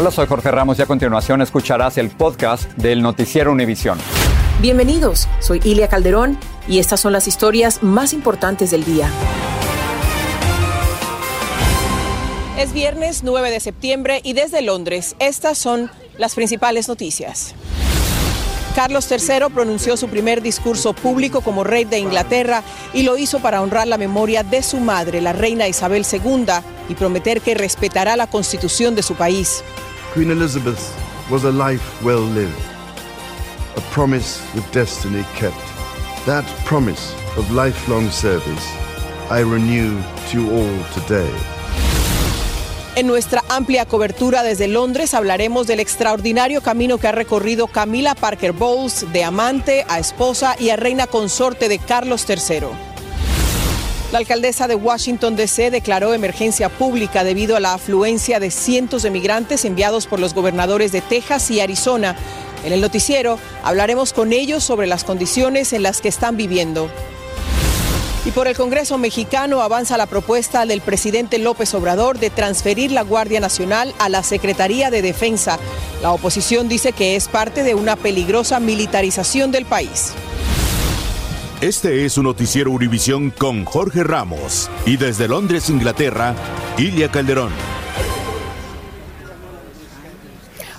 Hola, soy Jorge Ramos y a continuación escucharás el podcast del Noticiero Univisión. Bienvenidos, soy Ilia Calderón y estas son las historias más importantes del día. Es viernes 9 de septiembre y desde Londres estas son las principales noticias. Carlos III pronunció su primer discurso público como rey de Inglaterra y lo hizo para honrar la memoria de su madre, la reina Isabel II, y prometer que respetará la constitución de su país. Queen Elizabeth was a life well lived, a promise with destiny kept. That promise of lifelong service I renew to all today. En nuestra amplia cobertura desde Londres hablaremos del extraordinario camino que ha recorrido Camila Parker Bowles de amante a esposa y a reina consorte de Carlos III. La alcaldesa de Washington, D.C. declaró emergencia pública debido a la afluencia de cientos de migrantes enviados por los gobernadores de Texas y Arizona. En el noticiero hablaremos con ellos sobre las condiciones en las que están viviendo. Y por el Congreso mexicano avanza la propuesta del presidente López Obrador de transferir la Guardia Nacional a la Secretaría de Defensa. La oposición dice que es parte de una peligrosa militarización del país. Este es un noticiero Univisión con Jorge Ramos y desde Londres, Inglaterra, Ilia Calderón.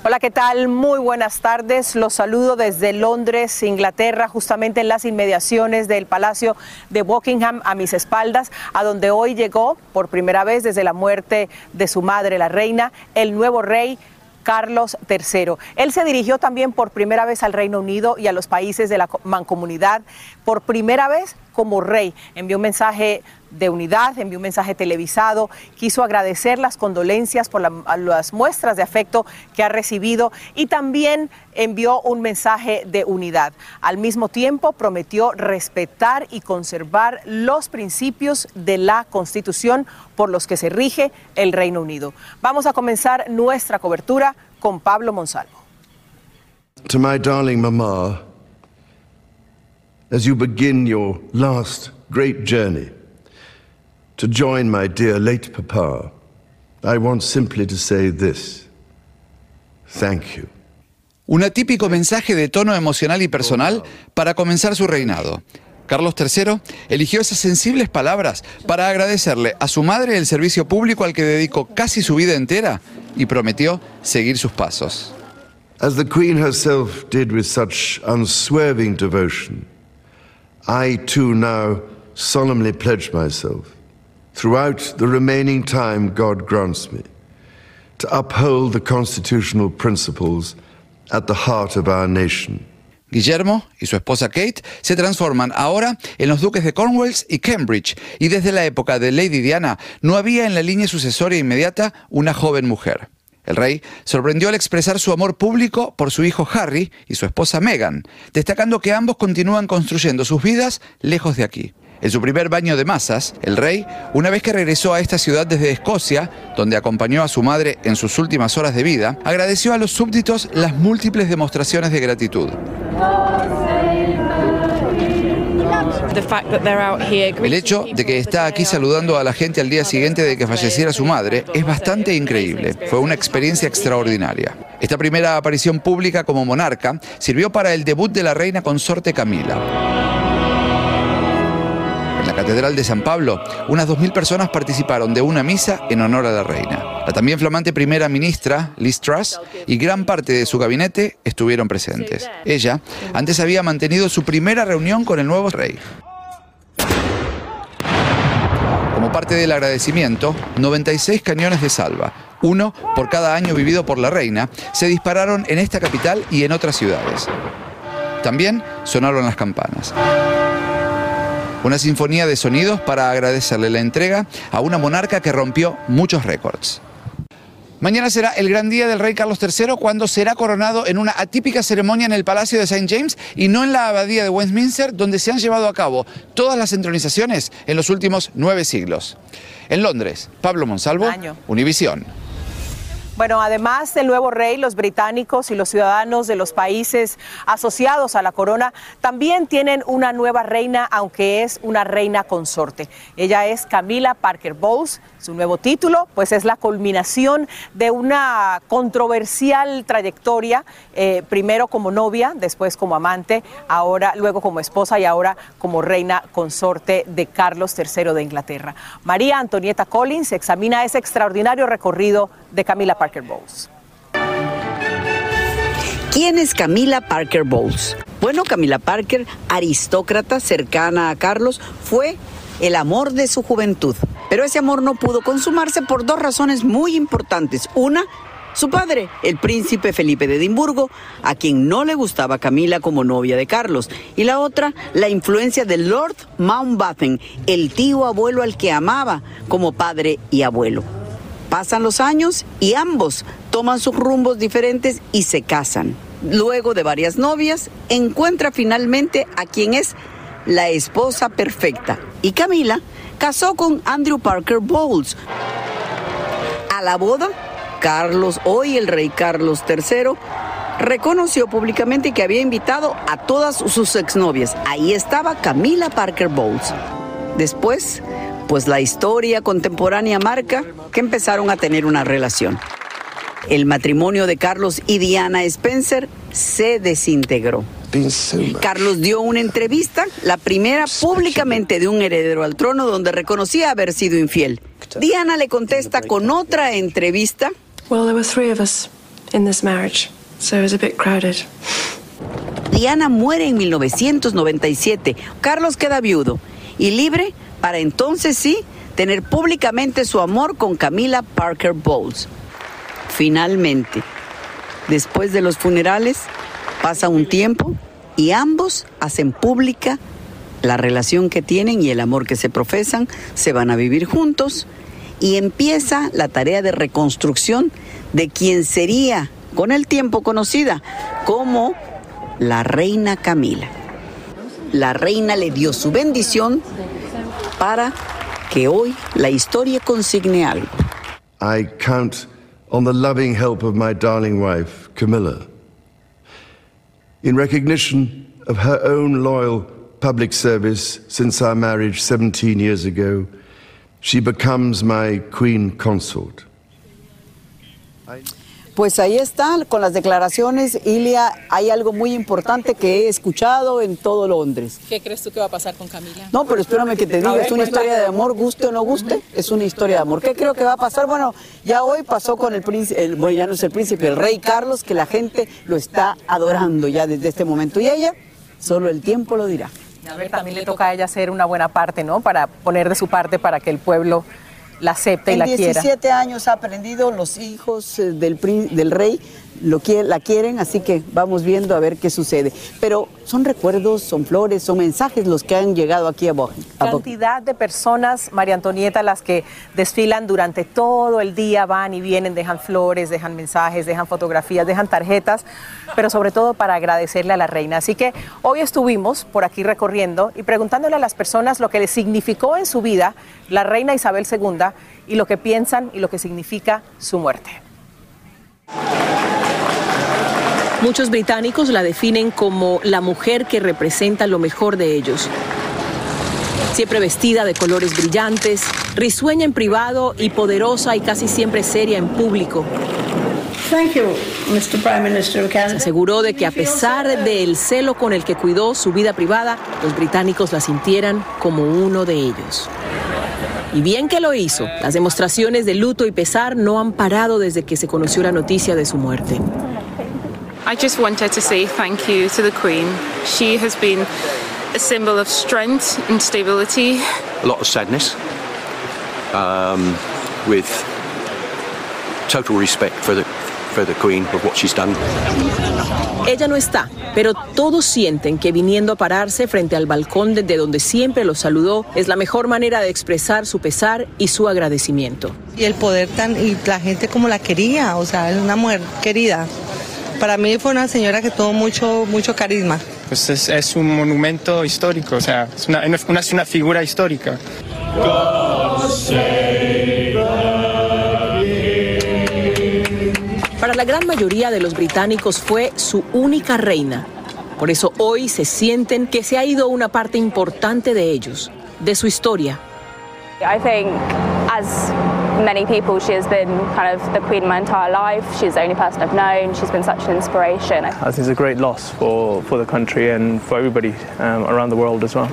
Hola, ¿qué tal? Muy buenas tardes. Los saludo desde Londres, Inglaterra, justamente en las inmediaciones del Palacio de Buckingham a mis espaldas, a donde hoy llegó por primera vez desde la muerte de su madre, la reina, el nuevo rey. Carlos III. Él se dirigió también por primera vez al Reino Unido y a los países de la mancomunidad. Por primera vez como rey. Envió un mensaje de unidad, envió un mensaje televisado, quiso agradecer las condolencias por las muestras de afecto que ha recibido y también envió un mensaje de unidad. Al mismo tiempo prometió respetar y conservar los principios de la Constitución por los que se rige el Reino Unido. Vamos a comenzar nuestra cobertura con Pablo Monsalvo. To my darling mama, as you begin your last great journey to join my dear late papa, I want simply to say this. Thank you. Un atípico mensaje de tono emocional y personal para comenzar su reinado. Carlos III eligió esas sensibles palabras para agradecerle a su madre el servicio público al que dedicó casi su vida entera y prometió seguir sus pasos. As the Queen herself did with such unswerving devotion, I too now solemnly pledge myself, throughout the remaining time God grants me, to uphold the constitutional principles at the heart of our nation. Guillermo y su esposa Kate se transforman ahora en los duques de Cornwall y Cambridge, y desde la época de Lady Diana no había en la línea sucesoria inmediata una joven mujer. El rey sorprendió al expresar su amor público por su hijo Harry y su esposa Meghan, destacando que ambos continúan construyendo sus vidas lejos de aquí. En su primer baño de masas, el rey, una vez que regresó a esta ciudad desde Escocia, donde acompañó a su madre en sus últimas horas de vida, agradeció a los súbditos las múltiples demostraciones de gratitud. El hecho de que está aquí saludando a la gente al día siguiente de que falleciera su madre es bastante increíble. Fue una experiencia extraordinaria. Esta primera aparición pública como monarca sirvió para el debut de la reina consorte Camila. En la Catedral de San Pablo, unas 2.000 personas participaron de una misa en honor a la reina. La también flamante primera ministra, Liz Truss, y gran parte de su gabinete estuvieron presentes. Ella antes había mantenido su primera reunión con el nuevo rey. Parte del agradecimiento, 96 cañones de salva, uno por cada año vivido por la reina, se dispararon en esta capital y en otras ciudades. También sonaron las campanas. Una sinfonía de sonidos para agradecerle la entrega a una monarca que rompió muchos récords. Mañana será el gran día del rey Carlos III cuando será coronado en una atípica ceremonia en el Palacio de St. James y no en la Abadía de Westminster, donde se han llevado a cabo todas las entronizaciones en los últimos nueve siglos. En Londres, Pablo Monsalvo, Univisión. Bueno, además del nuevo rey, los británicos y los ciudadanos de los países asociados a la corona también tienen una nueva reina, aunque es una reina consorte. Ella es Camila Parker Bowles. Su nuevo título, pues es la culminación de una controversial trayectoria, eh, primero como novia, después como amante, ahora luego como esposa y ahora como reina consorte de Carlos III de Inglaterra. María Antonieta Collins examina ese extraordinario recorrido de Camila Parker ¿Quién es Camila Parker Bowles? Bueno, Camila Parker, aristócrata cercana a Carlos, fue el amor de su juventud. Pero ese amor no pudo consumarse por dos razones muy importantes. Una, su padre, el príncipe Felipe de Edimburgo, a quien no le gustaba Camila como novia de Carlos. Y la otra, la influencia de Lord Mountbatten, el tío abuelo al que amaba como padre y abuelo. Pasan los años y ambos toman sus rumbos diferentes y se casan. Luego de varias novias, encuentra finalmente a quien es la esposa perfecta. Y Camila casó con Andrew Parker Bowles. A la boda, Carlos, hoy el rey Carlos III, reconoció públicamente que había invitado a todas sus exnovias. Ahí estaba Camila Parker Bowles. Después, pues la historia contemporánea marca que empezaron a tener una relación. El matrimonio de Carlos y Diana Spencer se desintegró. Carlos dio una entrevista, la primera públicamente de un heredero al trono, donde reconocía haber sido infiel. Diana le contesta con otra entrevista. Diana muere en 1997. Carlos queda viudo y libre para entonces sí tener públicamente su amor con Camila Parker Bowles. Finalmente, después de los funerales, Pasa un tiempo y ambos hacen pública la relación que tienen y el amor que se profesan, se van a vivir juntos y empieza la tarea de reconstrucción de quien sería con el tiempo conocida como la reina Camila. La reina le dio su bendición para que hoy la historia consigne algo. I count on the loving help of my darling wife, Camilla. in recognition of her own loyal public service since our marriage 17 years ago, she becomes my queen consort. Pues ahí está, con las declaraciones, Ilia, hay algo muy importante que he escuchado en todo Londres. ¿Qué crees tú que va a pasar con Camila? No, pero espérame que te diga, es una historia de amor, guste o no guste, es una historia de amor. ¿Qué creo que va a pasar? Bueno, ya hoy pasó con el príncipe, bueno, ya no es el príncipe, el rey Carlos, que la gente lo está adorando ya desde este momento. Y ella, solo el tiempo lo dirá. A ver, también le toca a ella hacer una buena parte, ¿no? Para poner de su parte para que el pueblo la acepta y la quiera. En 17 años ha aprendido, los hijos eh, del, del rey lo la quieren, así que vamos viendo a ver qué sucede. Pero son recuerdos, son flores, son mensajes los que han llegado aquí a Bojen. Cantidad de personas, María Antonieta, las que desfilan durante todo el día, van y vienen, dejan flores, dejan mensajes, dejan fotografías, dejan tarjetas, pero sobre todo para agradecerle a la reina. Así que hoy estuvimos por aquí recorriendo y preguntándole a las personas lo que les significó en su vida la reina Isabel II y lo que piensan y lo que significa su muerte. Muchos británicos la definen como la mujer que representa lo mejor de ellos. Siempre vestida de colores brillantes, risueña en privado y poderosa y casi siempre seria en público. Se aseguró de que a pesar del celo con el que cuidó su vida privada, los británicos la sintieran como uno de ellos. Y bien que lo hizo, las demostraciones de luto y pesar no han parado desde que se conoció la noticia de su muerte. I just wanted to say thank you to the Queen. She has been a symbol of strength and stability. A lot of sadness, um, with total respect for the, for the Queen of what she's done. Ella no está, Pero todos sienten que viniendo a pararse frente al balcón desde donde siempre los saludó es la mejor manera de expresar su pesar y su agradecimiento. Y el poder tan y la gente como la quería, o sea, es una mujer querida. Para mí fue una señora que tuvo mucho mucho carisma. Pues es, es un monumento histórico, o sea, es una, una, una figura histórica. Gran mayoría de los británicos fue su única reina. Por eso hoy se sienten que se ha ido una parte importante de ellos, de su historia. I think as many people she has been kind of the queen my entire life. She's the only person I've known. She's been such an inspiration. I think it's a great loss for, for the country and for everybody um, around the world as well.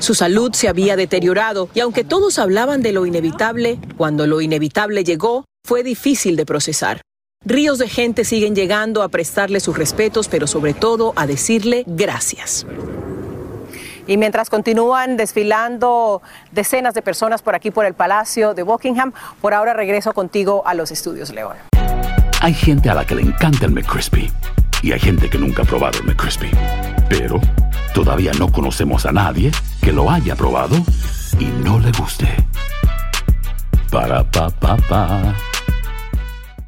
Su salud se había deteriorado y aunque todos hablaban de lo inevitable, cuando lo inevitable llegó, fue difícil de procesar. Ríos de gente siguen llegando a prestarle sus respetos, pero sobre todo a decirle gracias. Y mientras continúan desfilando decenas de personas por aquí por el Palacio de Buckingham, por ahora regreso contigo a los estudios, León. Hay gente a la que le encanta el McCrispy y hay gente que nunca ha probado el McCrispy. Pero todavía no conocemos a nadie que lo haya probado y no le guste. Para pa pa pa.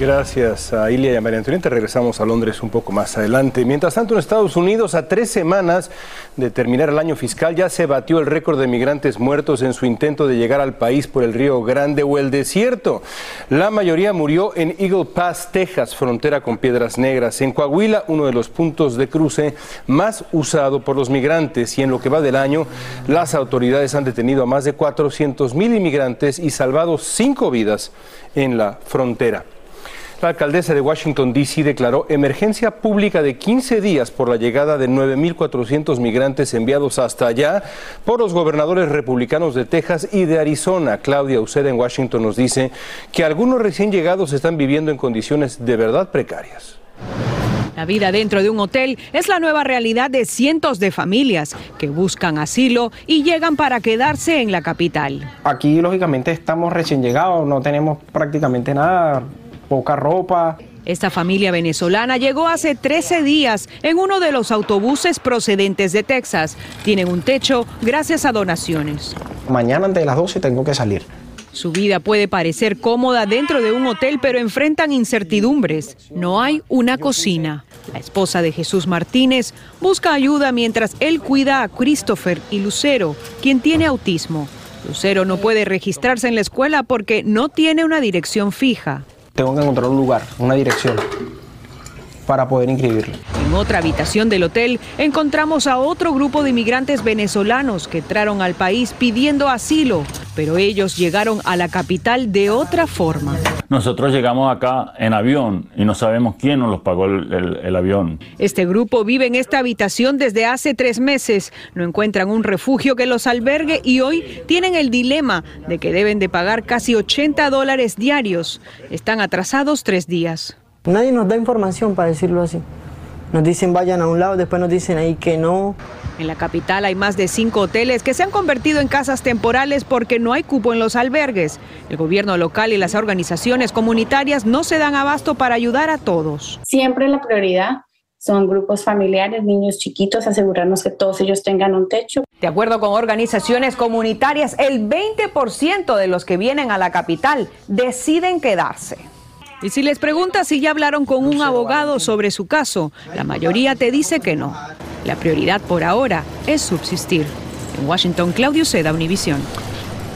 Gracias a Ilia y a María Antonieta. Regresamos a Londres un poco más adelante. Mientras tanto, en Estados Unidos, a tres semanas de terminar el año fiscal, ya se batió el récord de migrantes muertos en su intento de llegar al país por el Río Grande o el desierto. La mayoría murió en Eagle Pass, Texas, frontera con Piedras Negras. En Coahuila, uno de los puntos de cruce más usado por los migrantes. Y en lo que va del año, las autoridades han detenido a más de 400 mil inmigrantes y salvado cinco vidas en la frontera. La alcaldesa de Washington, D.C. declaró emergencia pública de 15 días por la llegada de 9.400 migrantes enviados hasta allá por los gobernadores republicanos de Texas y de Arizona. Claudia Uceda en Washington nos dice que algunos recién llegados están viviendo en condiciones de verdad precarias. La vida dentro de un hotel es la nueva realidad de cientos de familias que buscan asilo y llegan para quedarse en la capital. Aquí, lógicamente, estamos recién llegados, no tenemos prácticamente nada poca ropa. Esta familia venezolana llegó hace 13 días en uno de los autobuses procedentes de Texas. Tienen un techo gracias a donaciones. Mañana antes de las 12 tengo que salir. Su vida puede parecer cómoda dentro de un hotel, pero enfrentan incertidumbres. No hay una cocina. La esposa de Jesús Martínez busca ayuda mientras él cuida a Christopher y Lucero, quien tiene autismo. Lucero no puede registrarse en la escuela porque no tiene una dirección fija tengo que encontrar un lugar, una dirección para poder inscribirlo. En otra habitación del hotel encontramos a otro grupo de inmigrantes venezolanos que entraron al país pidiendo asilo, pero ellos llegaron a la capital de otra forma. Nosotros llegamos acá en avión y no sabemos quién nos los pagó el, el, el, avión. Este grupo vive en esta habitación desde hace tres meses. No encuentran un refugio que los albergue y hoy tienen el dilema de que deben de pagar casi 80 dólares diarios. Están atrasados tres días. Nadie nos da información para decirlo así. Nos dicen vayan a un lado, después nos dicen ahí que no. En la capital hay más de cinco hoteles que se han convertido en casas temporales porque no hay cupo en los albergues. El gobierno local y las organizaciones comunitarias no se dan abasto para ayudar a todos. Siempre la prioridad son grupos familiares, niños chiquitos, asegurarnos que todos ellos tengan un techo. De acuerdo con organizaciones comunitarias, el 20% de los que vienen a la capital deciden quedarse. Y si les preguntas si ya hablaron con un abogado sobre su caso, la mayoría te dice que no. La prioridad por ahora es subsistir. En Washington, Claudio Seda, Univisión.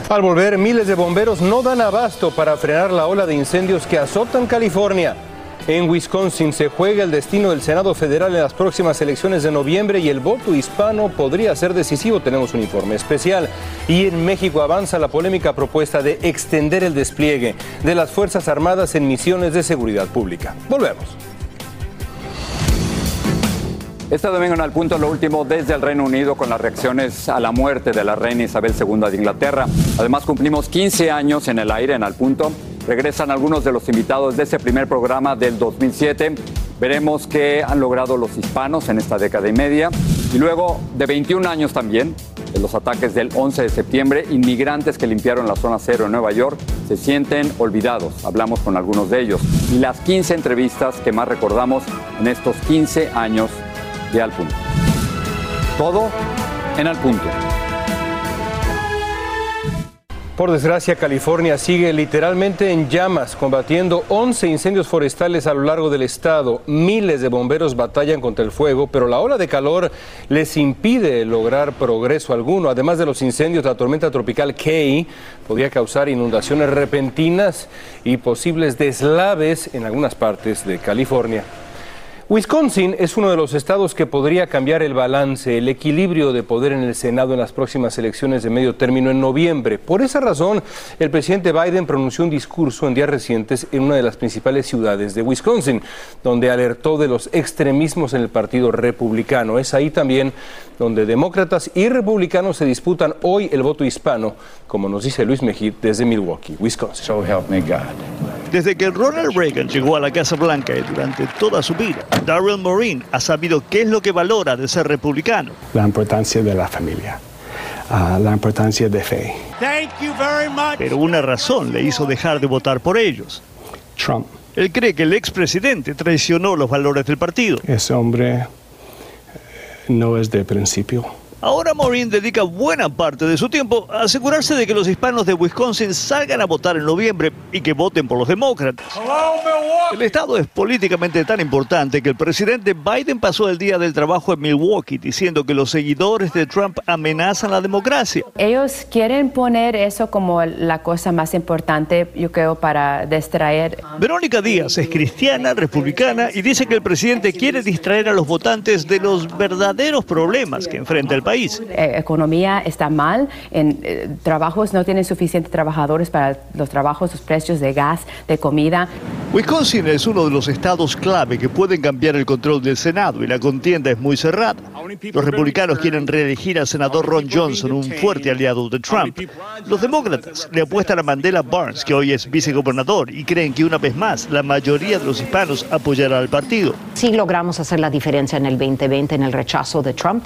Al volver, miles de bomberos no dan abasto para frenar la ola de incendios que azotan California. En Wisconsin se juega el destino del Senado Federal en las próximas elecciones de noviembre y el voto hispano podría ser decisivo. Tenemos un informe especial. Y en México avanza la polémica propuesta de extender el despliegue de las Fuerzas Armadas en misiones de seguridad pública. Volvemos. Este domingo en Al Punto, lo último desde el Reino Unido con las reacciones a la muerte de la reina Isabel II de Inglaterra. Además, cumplimos 15 años en el aire en Al Punto. Regresan algunos de los invitados de ese primer programa del 2007 Veremos qué han logrado los hispanos en esta década y media. Y luego, de 21 años también, de los ataques del 11 de septiembre, inmigrantes que limpiaron la zona cero en Nueva York se sienten olvidados. Hablamos con algunos de ellos. Y las 15 entrevistas que más recordamos en estos 15 años de Al Punto. Todo en Al Punto. Por desgracia, California sigue literalmente en llamas, combatiendo 11 incendios forestales a lo largo del estado. Miles de bomberos batallan contra el fuego, pero la ola de calor les impide lograr progreso alguno. Además de los incendios, la tormenta tropical Kay podría causar inundaciones repentinas y posibles deslaves en algunas partes de California. Wisconsin es uno de los estados que podría cambiar el balance, el equilibrio de poder en el Senado en las próximas elecciones de medio término en noviembre. Por esa razón, el presidente Biden pronunció un discurso en días recientes en una de las principales ciudades de Wisconsin, donde alertó de los extremismos en el Partido Republicano. Es ahí también donde demócratas y republicanos se disputan hoy el voto hispano, como nos dice Luis Mejid desde Milwaukee, Wisconsin. So help me God. Desde que Ronald Reagan llegó a la Casa Blanca y durante toda su vida, Darrell Morin ha sabido qué es lo que valora de ser republicano. La importancia de la familia, uh, la importancia de fe. Pero una razón le hizo dejar de votar por ellos. Trump. Él cree que el expresidente traicionó los valores del partido. Ese hombre eh, no es de principio. Ahora Maureen dedica buena parte de su tiempo a asegurarse de que los hispanos de Wisconsin salgan a votar en noviembre y que voten por los demócratas. El estado es políticamente tan importante que el presidente Biden pasó el día del trabajo en Milwaukee diciendo que los seguidores de Trump amenazan la democracia. Ellos quieren poner eso como la cosa más importante, yo creo, para distraer. Verónica Díaz es cristiana, republicana y dice que el presidente quiere distraer a los votantes de los verdaderos problemas que enfrenta el país. Eh, economía está mal, en eh, trabajos no tienen suficientes trabajadores para los trabajos, los precios de gas, de comida. Wisconsin es uno de los estados clave que pueden cambiar el control del Senado y la contienda es muy cerrada. Los republicanos quieren reelegir al senador Ron Johnson, un fuerte aliado de Trump. Los demócratas le apuestan a Mandela Barnes, que hoy es vicegobernador, y creen que una vez más la mayoría de los hispanos apoyará al partido. Sí logramos hacer la diferencia en el 2020 en el rechazo de Trump.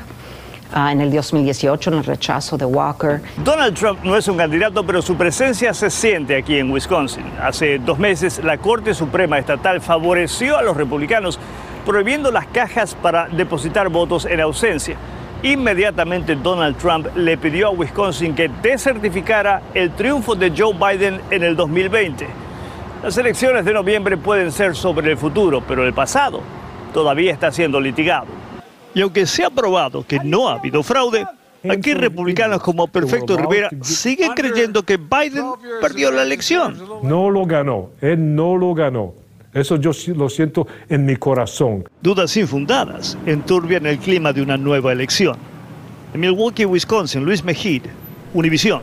Uh, en el 2018 en el rechazo de Walker. Donald Trump no es un candidato, pero su presencia se siente aquí en Wisconsin. Hace dos meses la Corte Suprema Estatal favoreció a los republicanos prohibiendo las cajas para depositar votos en ausencia. Inmediatamente Donald Trump le pidió a Wisconsin que desertificara el triunfo de Joe Biden en el 2020. Las elecciones de noviembre pueden ser sobre el futuro, pero el pasado todavía está siendo litigado. Y aunque se ha probado que no ha habido fraude, aquí republicanos como Perfecto Rivera siguen creyendo que Biden perdió la elección. No lo ganó, él no lo ganó. Eso yo lo siento en mi corazón. Dudas infundadas enturbian el clima de una nueva elección. En Milwaukee, Wisconsin, Luis Mejid, Univisión.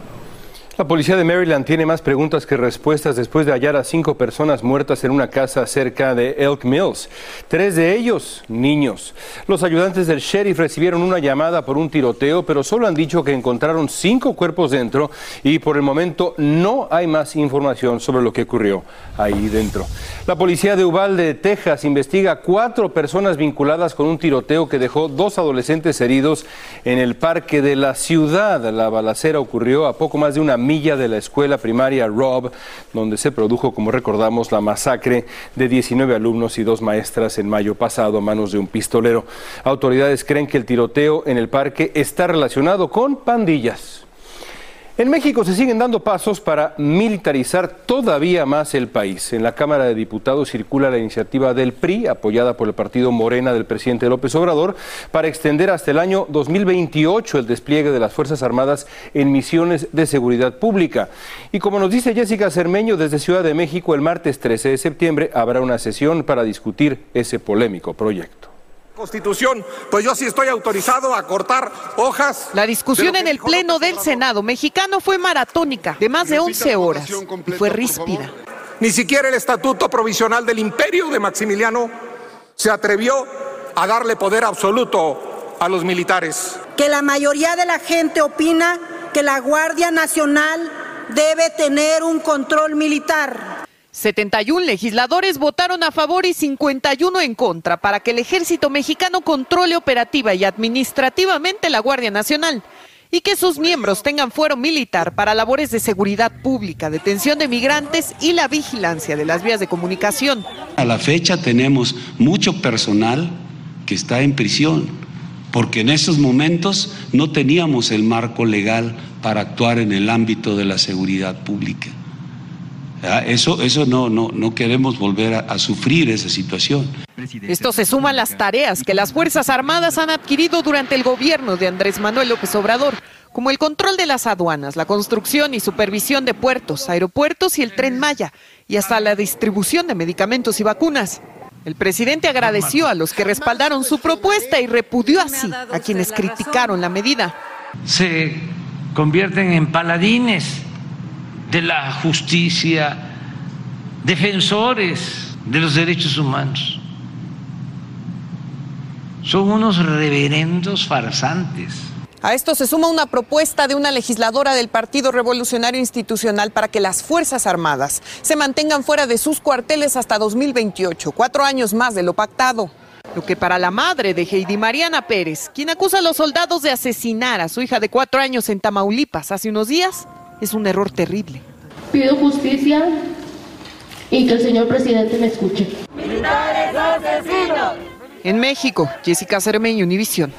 La policía de Maryland tiene más preguntas que respuestas después de hallar a cinco personas muertas en una casa cerca de Elk Mills. Tres de ellos, niños. Los ayudantes del sheriff recibieron una llamada por un tiroteo, pero solo han dicho que encontraron cinco cuerpos dentro y por el momento no hay más información sobre lo que ocurrió ahí dentro. La policía de Uvalde, Texas, investiga cuatro personas vinculadas con un tiroteo que dejó dos adolescentes heridos en el parque de la ciudad. La balacera ocurrió a poco más de una de la escuela primaria Rob, donde se produjo, como recordamos, la masacre de 19 alumnos y dos maestras en mayo pasado a manos de un pistolero. Autoridades creen que el tiroteo en el parque está relacionado con pandillas. En México se siguen dando pasos para militarizar todavía más el país. En la Cámara de Diputados circula la iniciativa del PRI, apoyada por el partido Morena del presidente López Obrador, para extender hasta el año 2028 el despliegue de las Fuerzas Armadas en misiones de seguridad pública. Y como nos dice Jessica Cermeño desde Ciudad de México, el martes 13 de septiembre habrá una sesión para discutir ese polémico proyecto. Constitución, pues yo sí estoy autorizado a cortar hojas. La discusión en el Pleno del Senado mexicano fue maratónica, de más de 11 horas, y fue ríspida. Ni siquiera el Estatuto Provisional del Imperio de Maximiliano se atrevió a darle poder absoluto a los militares. Que la mayoría de la gente opina que la Guardia Nacional debe tener un control militar. 71 legisladores votaron a favor y 51 en contra para que el ejército mexicano controle operativa y administrativamente la Guardia Nacional y que sus miembros tengan fuero militar para labores de seguridad pública, detención de migrantes y la vigilancia de las vías de comunicación. A la fecha tenemos mucho personal que está en prisión, porque en esos momentos no teníamos el marco legal para actuar en el ámbito de la seguridad pública. Eso, eso no, no, no queremos volver a, a sufrir esa situación. Esto se suma a las tareas que las Fuerzas Armadas han adquirido durante el gobierno de Andrés Manuel López Obrador, como el control de las aduanas, la construcción y supervisión de puertos, aeropuertos y el tren Maya, y hasta la distribución de medicamentos y vacunas. El presidente agradeció a los que respaldaron su propuesta y repudió así a quienes criticaron la medida. Se convierten en paladines de la justicia, defensores de los derechos humanos. Son unos reverendos farsantes. A esto se suma una propuesta de una legisladora del Partido Revolucionario Institucional para que las Fuerzas Armadas se mantengan fuera de sus cuarteles hasta 2028, cuatro años más de lo pactado. Lo que para la madre de Heidi Mariana Pérez, quien acusa a los soldados de asesinar a su hija de cuatro años en Tamaulipas hace unos días, es un error terrible. Pido justicia y que el señor presidente me escuche. ¡Militares asesinos! En México, Jessica Cermeño, Univisión.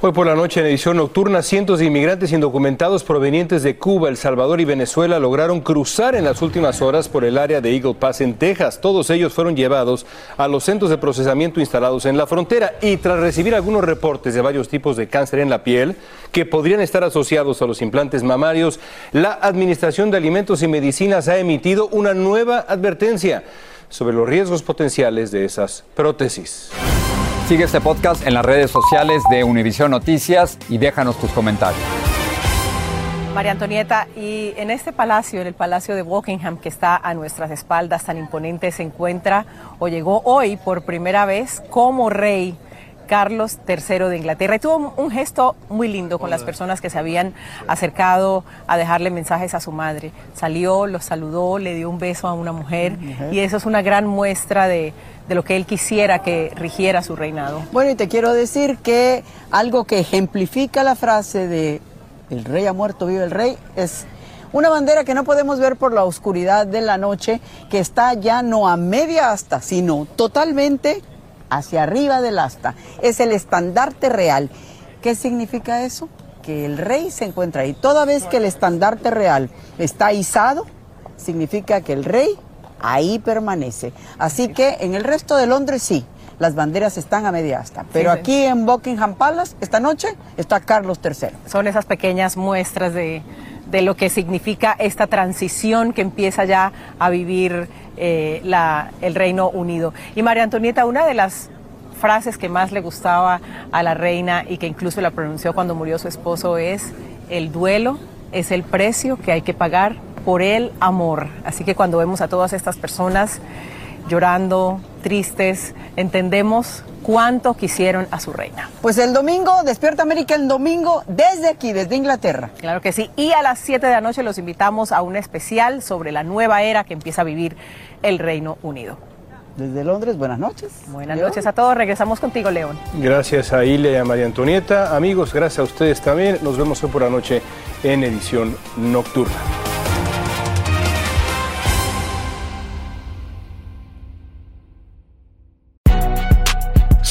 Hoy por la noche en edición nocturna, cientos de inmigrantes indocumentados provenientes de Cuba, El Salvador y Venezuela lograron cruzar en las últimas horas por el área de Eagle Pass en Texas. Todos ellos fueron llevados a los centros de procesamiento instalados en la frontera y tras recibir algunos reportes de varios tipos de cáncer en la piel que podrían estar asociados a los implantes mamarios, la Administración de Alimentos y Medicinas ha emitido una nueva advertencia sobre los riesgos potenciales de esas prótesis. Sigue este podcast en las redes sociales de Univision Noticias y déjanos tus comentarios. María Antonieta, y en este palacio, en el Palacio de Buckingham, que está a nuestras espaldas tan imponente, se encuentra o llegó hoy por primera vez como rey Carlos III de Inglaterra. Y tuvo un gesto muy lindo con las personas que se habían acercado a dejarle mensajes a su madre. Salió, los saludó, le dio un beso a una mujer y eso es una gran muestra de, de lo que él quisiera que rigiera su reinado. Bueno, y te quiero decir que algo que ejemplifica la frase de el rey ha muerto, vive el rey, es una bandera que no podemos ver por la oscuridad de la noche, que está ya no a media asta, sino totalmente hacia arriba del asta. Es el estandarte real. ¿Qué significa eso? Que el rey se encuentra ahí. Toda vez que el estandarte real está izado, significa que el rey ahí permanece. Así que en el resto de Londres sí, las banderas están a media asta. Pero Sí, sí. aquí en Buckingham Palace, esta noche, está Carlos III. Son esas pequeñas muestras de, de lo que significa esta transición que empieza ya a vivir eh, la- el Reino Unido. Y María Antonieta, una de las frases que más le gustaba a la reina y que incluso la pronunció cuando murió su esposo es, el duelo es el precio que hay que pagar por el amor. Así que cuando vemos a todas estas personas llorando, tristes, entendemos cuánto quisieron a su reina. Pues el domingo, Despierta América el domingo, desde aquí, desde Inglaterra. Claro que sí. Y a las 7 de la noche los invitamos a un especial sobre la nueva era que empieza a vivir el Reino Unido. Desde Londres, buenas noches. Buenas León. noches a todos. Regresamos contigo, León. Gracias a Ilia y a María Antonieta. Amigos, gracias a ustedes también. Nos vemos hoy por la noche en edición nocturna.